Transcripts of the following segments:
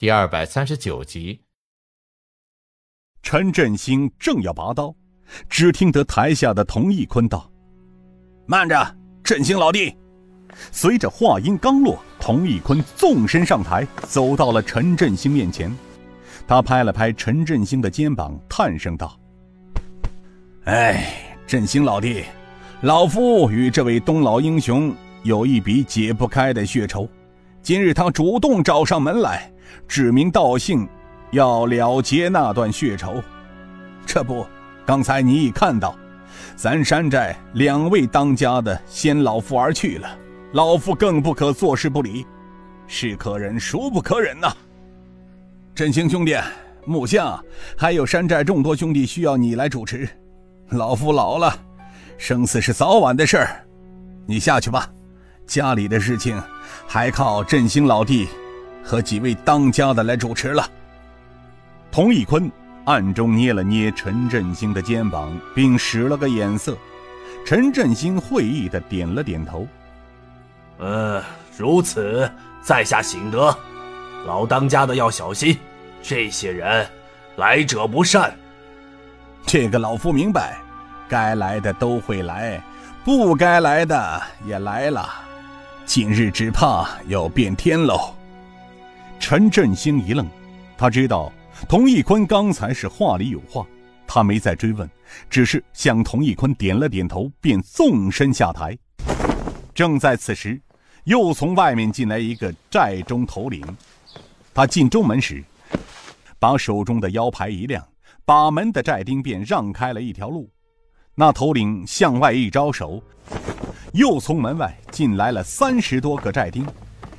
第二百三十九集。陈振兴正要拔刀，只听得台下的童一坤道：“慢着，振兴老弟！”随着话音刚落，童一坤纵身上台，走到了陈振兴面前。他拍了拍陈振兴的肩膀，叹声道：“哎，振兴老弟，老夫与这位东老英雄有一笔解不开的血仇。今日他主动找上门来，指名道姓，要了结那段血仇。这不，刚才你已看到，咱山寨两位当家的先老夫而去了。”老夫更不可坐视不理，是可忍孰不可忍呐！振兴兄弟，木下还有山寨众多兄弟需要你来主持。老夫老了，生死是早晚的事儿，你下去吧。家里的事情还靠振兴老弟和几位当家的来主持了。童一坤暗中捏了捏陈振兴的肩膀，并使了个眼色。陈振兴会意的点了点头。呃，如此，在下醒得，老当家的要小心，这些人来者不善。这个老夫明白，该来的都会来，不该来的也来了，今日只怕要变天喽。陈振兴一愣，他知道童一坤刚才是话里有话，他没再追问，只是向童一坤点了点头，便纵身下台。正在此时。又从外面进来一个寨中头领，他进中门时，把手中的腰牌一亮，把门的寨丁便让开了一条路。那头领向外一招手，又从门外进来了三十多个寨丁。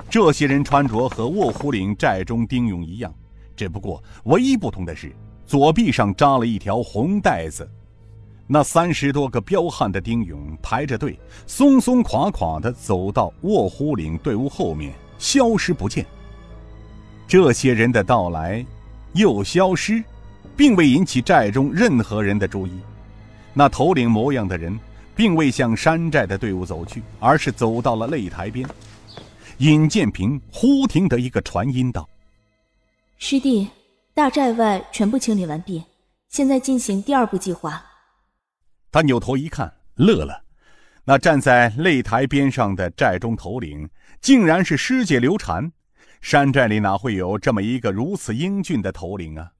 这些人穿着和卧虎岭寨中丁勇一样，只不过唯一不同的是，左臂上扎了一条红带子。那三十多个彪悍的丁勇排着队，松松垮垮地走到卧虎岭队伍后面，消失不见。这些人的到来，又消失，并未引起寨中任何人的注意。那头领模样的人，并未向山寨的队伍走去，而是走到了擂台边。尹建平忽听得一个传音道：“师弟，大寨外全部清理完毕，现在进行第二步计划。”他扭头一看，乐了。那站在擂台边上的寨中头领，竟然是师姐刘禅。山寨里哪会有这么一个如此英俊的头领啊？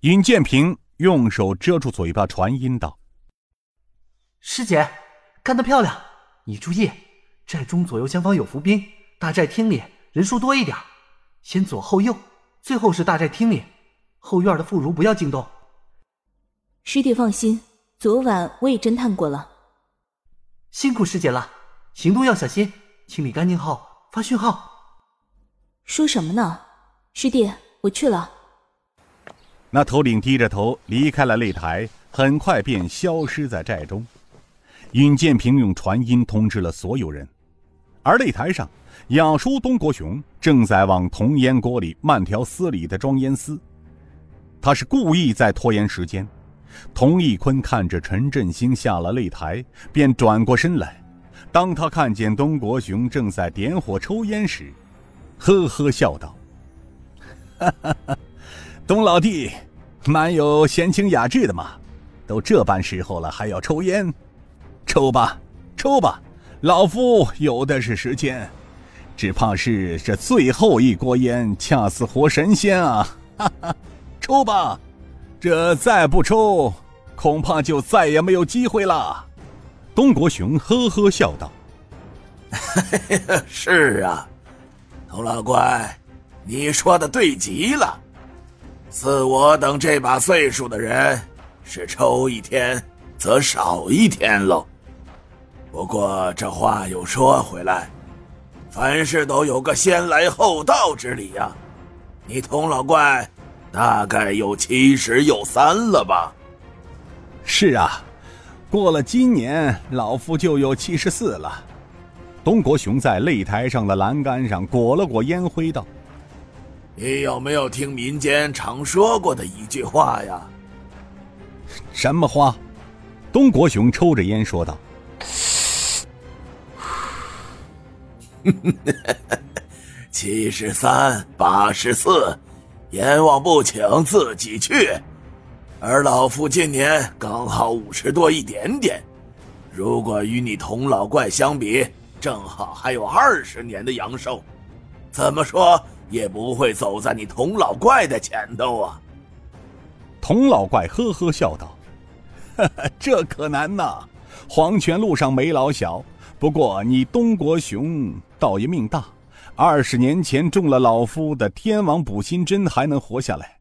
尹建平用手遮住嘴巴，传音道：“师姐，干得漂亮！你注意，寨中左右厢方有伏兵，大寨厅里人数多一点。先左后右，最后是大寨厅里，后院的妇孺不要惊动。”师弟放心。昨晚我也侦探过了，辛苦师姐了。行动要小心，清理干净后发讯号。说什么呢，师弟，我去了。那头领低着头离开了擂台，很快便消失在寨中。尹建平用传音通知了所有人，而擂台上，雅叔东国雄正在往铜烟锅里慢条斯理的装烟丝，他是故意在拖延时间。童一坤看着陈振兴下了擂台，便转过身来。当他看见东国雄正在点火抽烟时，呵呵笑道：“哈哈哈，东老弟，蛮有闲情雅致的嘛！都这般时候了，还要抽烟？抽吧，抽吧，老夫有的是时间。只怕是这最后一锅烟，恰似活神仙啊！哈哈，抽吧。”这再不抽，恐怕就再也没有机会了。东国雄呵呵笑道：“是啊，童老怪，你说的对极了。似我等这把岁数的人，是抽一天则少一天喽。不过这话又说回来，凡事都有个先来后到之理呀。你童老怪。”大概有七十有三了吧？是啊，过了今年，老夫就有七十四了。东国雄在擂台上的栏杆上裹了裹烟灰，道：“你有没有听民间常说过的一句话呀？”什么话？东国雄抽着烟说道：“ 七十三，八十四。”阎王不请自己去。而老夫今年刚好五十多一点点，如果与你童老怪相比，正好还有二十年的阳寿，怎么说也不会走在你童老怪的前头啊！童老怪呵呵笑道：“这可难呐！黄泉路上没老小，不过你东国雄倒也命大，二十年前中了老夫的天王补心针，还能活下来，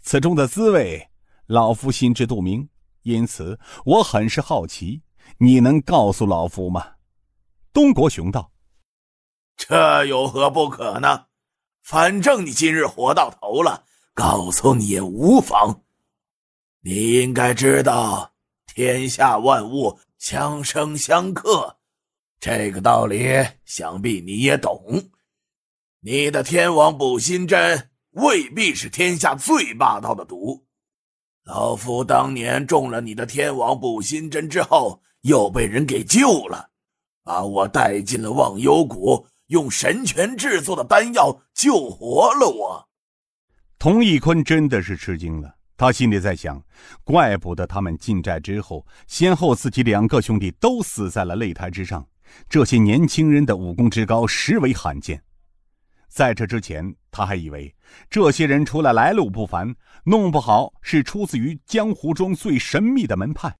此中的滋味。”老夫心知肚明，因此我很是好奇，你能告诉老夫吗？东国雄道：“这有何不可呢？反正你今日活到头了，告诉你也无妨。你应该知道，天下万物相生相克，这个道理想必你也懂。你的天王补心针未必是天下最霸道的毒。”老夫当年中了你的天王补心针之后，又被人给救了，把我带进了忘忧谷，用神泉制作的丹药救活了我。童义坤真的是吃惊了，他心里在想：怪不得他们进寨之后，先后自己两个兄弟都死在了擂台之上，这些年轻人的武功之高实为罕见。在这之前，他还以为这些人除了来路不凡，弄不好是出自于江湖中最神秘的门派。